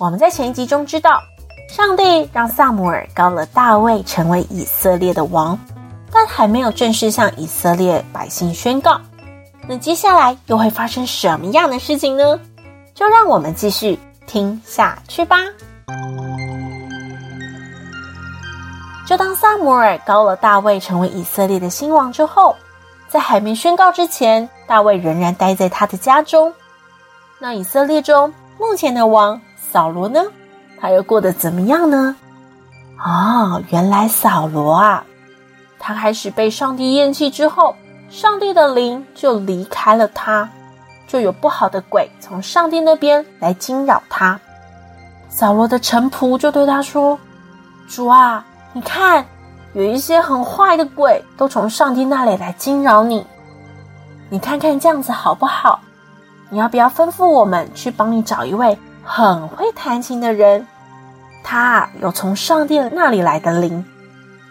我们在前一集中知道，上帝让撒母尔膏了大卫成为以色列的王，但还没有正式向以色列百姓宣告。那接下来又会发生什么样的事情呢？就让我们继续听下去吧。就当撒母尔膏了大卫成为以色列的新王之后，在还没宣告之前，大卫仍然待在他的家中。那以色列中目前的王。扫罗呢？他又过得怎么样呢？哦，原来扫罗啊，他开始被上帝厌弃之后，上帝的灵就离开了他，就有不好的鬼从上帝那边来惊扰他。扫罗的臣仆就对他说：“主啊，你看，有一些很坏的鬼都从上帝那里来惊扰你，你看看这样子好不好？你要不要吩咐我们去帮你找一位？”很会弹琴的人，他有从上帝那里来的灵，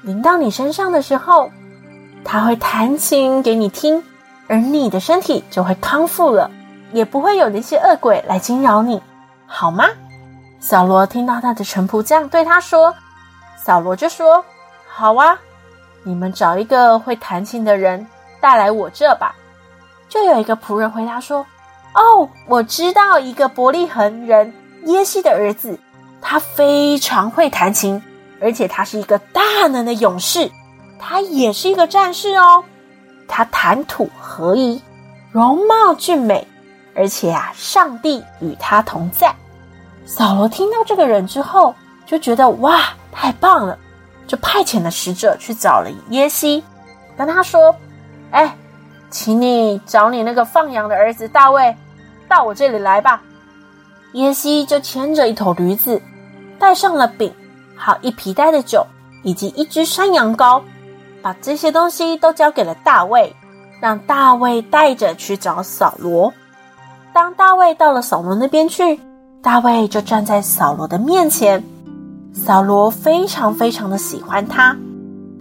灵到你身上的时候，他会弹琴给你听，而你的身体就会康复了，也不会有那些恶鬼来惊扰你，好吗？小罗听到他的臣仆这样对他说，小罗就说：“好啊，你们找一个会弹琴的人带来我这吧。”就有一个仆人回答说。哦，我知道一个伯利恒人耶西的儿子，他非常会弹琴，而且他是一个大能的勇士，他也是一个战士哦。他谈吐合一，容貌俊美，而且啊，上帝与他同在。扫罗听到这个人之后，就觉得哇，太棒了，就派遣了使者去找了耶西，跟他说：“哎，请你找你那个放羊的儿子大卫。”到我这里来吧。耶西就牵着一头驴子，带上了饼，好一皮袋的酒，以及一只山羊羔，把这些东西都交给了大卫，让大卫带着去找扫罗。当大卫到了扫罗那边去，大卫就站在扫罗的面前。扫罗非常非常的喜欢他，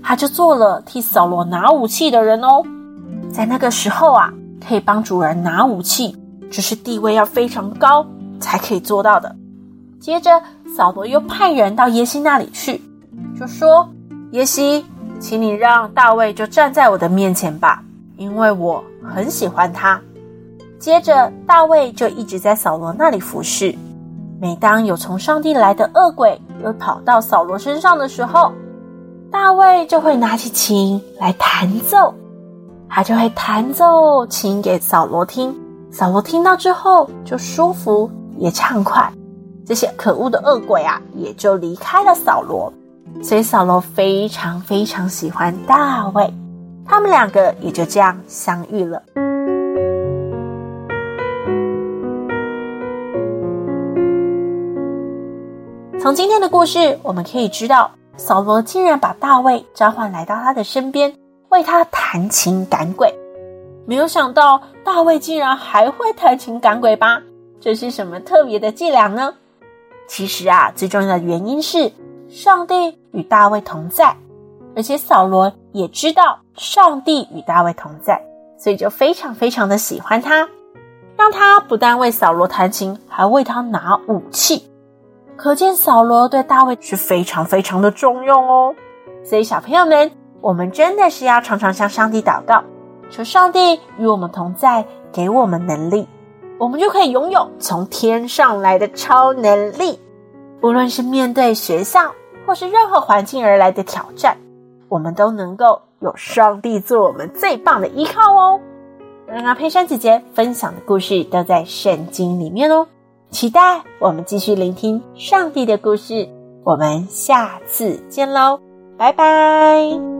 他就做了替扫罗拿武器的人哦。在那个时候啊，可以帮主人拿武器。只是地位要非常高才可以做到的。接着，扫罗又派人到耶西那里去，就说：“耶西，请你让大卫就站在我的面前吧，因为我很喜欢他。”接着，大卫就一直在扫罗那里服侍。每当有从上帝来的恶鬼又跑到扫罗身上的时候，大卫就会拿起琴来弹奏，他就会弹奏琴给扫罗听。扫罗听到之后就舒服也畅快，这些可恶的恶鬼啊也就离开了扫罗，所以扫罗非常非常喜欢大卫，他们两个也就这样相遇了。从今天的故事，我们可以知道，扫罗竟然把大卫召唤来到他的身边，为他弹琴赶鬼。没有想到大卫竟然还会弹琴赶鬼吧？这是什么特别的伎俩呢？其实啊，最重要的原因是上帝与大卫同在，而且扫罗也知道上帝与大卫同在，所以就非常非常的喜欢他，让他不但为扫罗弹琴，还为他拿武器。可见扫罗对大卫是非常非常的重用哦。所以小朋友们，我们真的是要常常向上帝祷告。求上帝与我们同在，给我们能力，我们就可以拥有从天上来的超能力。无论是面对学校或是任何环境而来的挑战，我们都能够有上帝做我们最棒的依靠哦。刚刚佩珊姐姐分享的故事都在圣经里面哦，期待我们继续聆听上帝的故事。我们下次见喽，拜拜。